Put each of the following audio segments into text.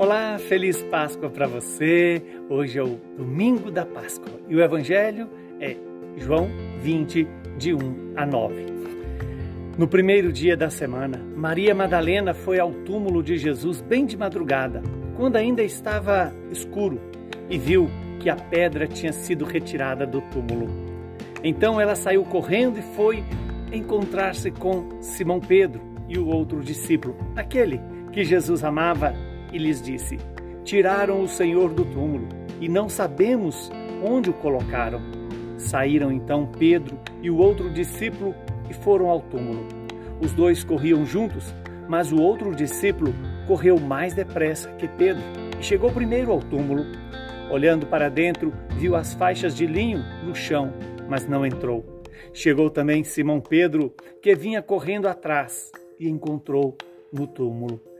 Olá, feliz Páscoa para você. Hoje é o domingo da Páscoa e o Evangelho é João 20, de 1 a 9. No primeiro dia da semana, Maria Madalena foi ao túmulo de Jesus bem de madrugada, quando ainda estava escuro, e viu que a pedra tinha sido retirada do túmulo. Então ela saiu correndo e foi encontrar-se com Simão Pedro e o outro discípulo, aquele que Jesus amava e lhes disse: Tiraram o Senhor do túmulo e não sabemos onde o colocaram. Saíram então Pedro e o outro discípulo e foram ao túmulo. Os dois corriam juntos, mas o outro discípulo correu mais depressa que Pedro e chegou primeiro ao túmulo. Olhando para dentro, viu as faixas de linho no chão, mas não entrou. Chegou também Simão Pedro, que vinha correndo atrás, e encontrou no túmulo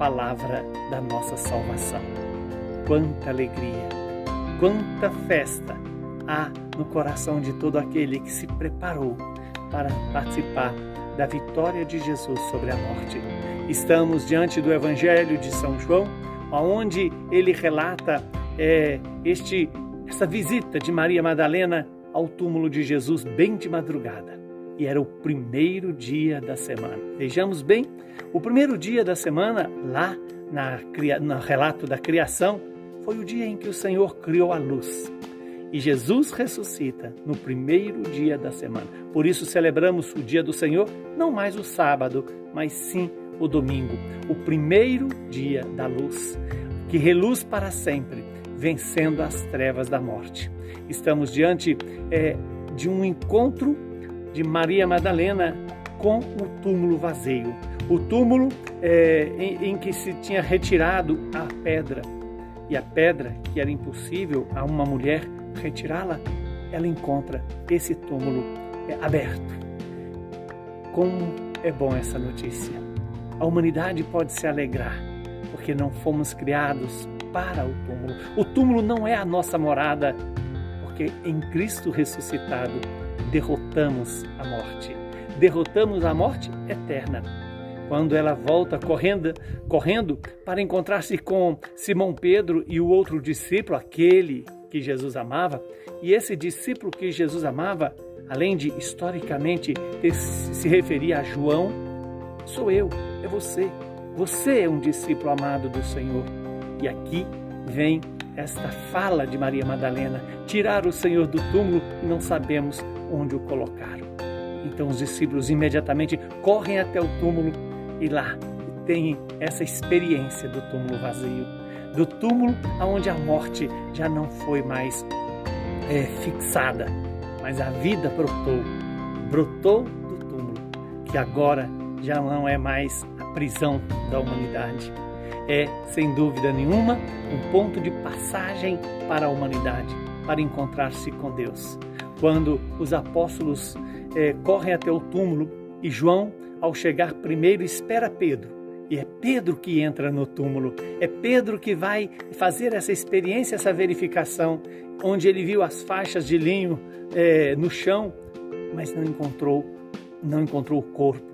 palavra da nossa salvação. Quanta alegria, quanta festa há no coração de todo aquele que se preparou para participar da vitória de Jesus sobre a morte. Estamos diante do Evangelho de São João, onde ele relata é, este, essa visita de Maria Madalena ao túmulo de Jesus bem de madrugada e era o primeiro dia da semana. Vejamos bem, o primeiro dia da semana, lá na, no relato da criação, foi o dia em que o Senhor criou a luz. E Jesus ressuscita no primeiro dia da semana. Por isso celebramos o dia do Senhor, não mais o sábado, mas sim o domingo, o primeiro dia da luz, que reluz para sempre, vencendo as trevas da morte. Estamos diante é, de um encontro de Maria Madalena com o túmulo vazio. O túmulo é, em, em que se tinha retirado a pedra. E a pedra, que era impossível a uma mulher retirá-la, ela encontra esse túmulo é, aberto. Como é bom essa notícia! A humanidade pode se alegrar, porque não fomos criados para o túmulo. O túmulo não é a nossa morada, porque em Cristo ressuscitado derrotamos a morte. Derrotamos a morte eterna. Quando ela volta correndo, correndo para encontrar-se com Simão Pedro e o outro discípulo, aquele que Jesus amava, e esse discípulo que Jesus amava, além de historicamente se referir a João, sou eu, é você. Você é um discípulo amado do Senhor. E aqui vem esta fala de Maria Madalena: tirar o Senhor do túmulo e não sabemos onde o colocaram. Então os discípulos imediatamente correm até o túmulo e lá têm essa experiência do túmulo vazio, do túmulo onde a morte já não foi mais é, fixada, mas a vida brotou, brotou do túmulo, que agora já não é mais a prisão da humanidade. É, sem dúvida nenhuma, um ponto de passagem para a humanidade, para encontrar-se com Deus quando os apóstolos é, correm até o túmulo e João, ao chegar primeiro, espera Pedro. E é Pedro que entra no túmulo, é Pedro que vai fazer essa experiência, essa verificação, onde ele viu as faixas de linho é, no chão, mas não encontrou, não encontrou o corpo,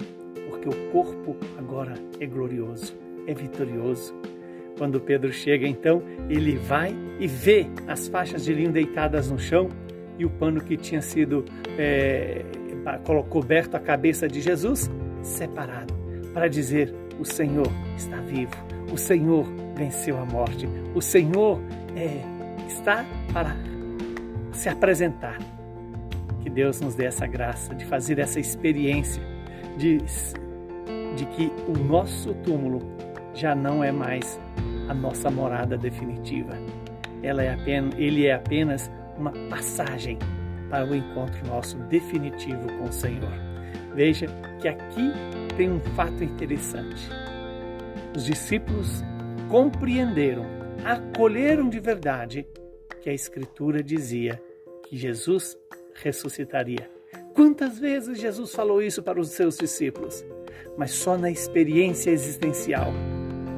porque o corpo agora é glorioso, é vitorioso. Quando Pedro chega, então, ele vai e vê as faixas de linho deitadas no chão e o pano que tinha sido é, coberto a cabeça de Jesus separado para dizer: o Senhor está vivo, o Senhor venceu a morte, o Senhor é, está para se apresentar. Que Deus nos dê essa graça de fazer essa experiência de, de que o nosso túmulo já não é mais a nossa morada definitiva. Ela é apenas, ele é apenas uma passagem para o encontro nosso definitivo com o Senhor. Veja que aqui tem um fato interessante. Os discípulos compreenderam acolheram de verdade que a Escritura dizia que Jesus ressuscitaria. Quantas vezes Jesus falou isso para os seus discípulos? Mas só na experiência existencial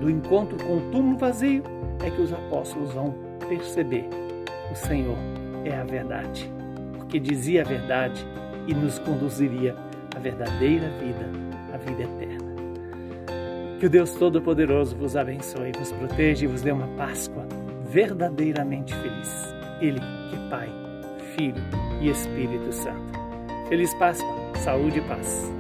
do encontro com o túmulo vazio é que os apóstolos vão perceber: o Senhor é a verdade, porque dizia a verdade e nos conduziria à verdadeira vida, à vida eterna. Que o Deus Todo-Poderoso vos abençoe, vos proteja e vos dê uma Páscoa verdadeiramente feliz. Ele que é Pai, Filho e Espírito Santo. Feliz Páscoa, saúde e paz.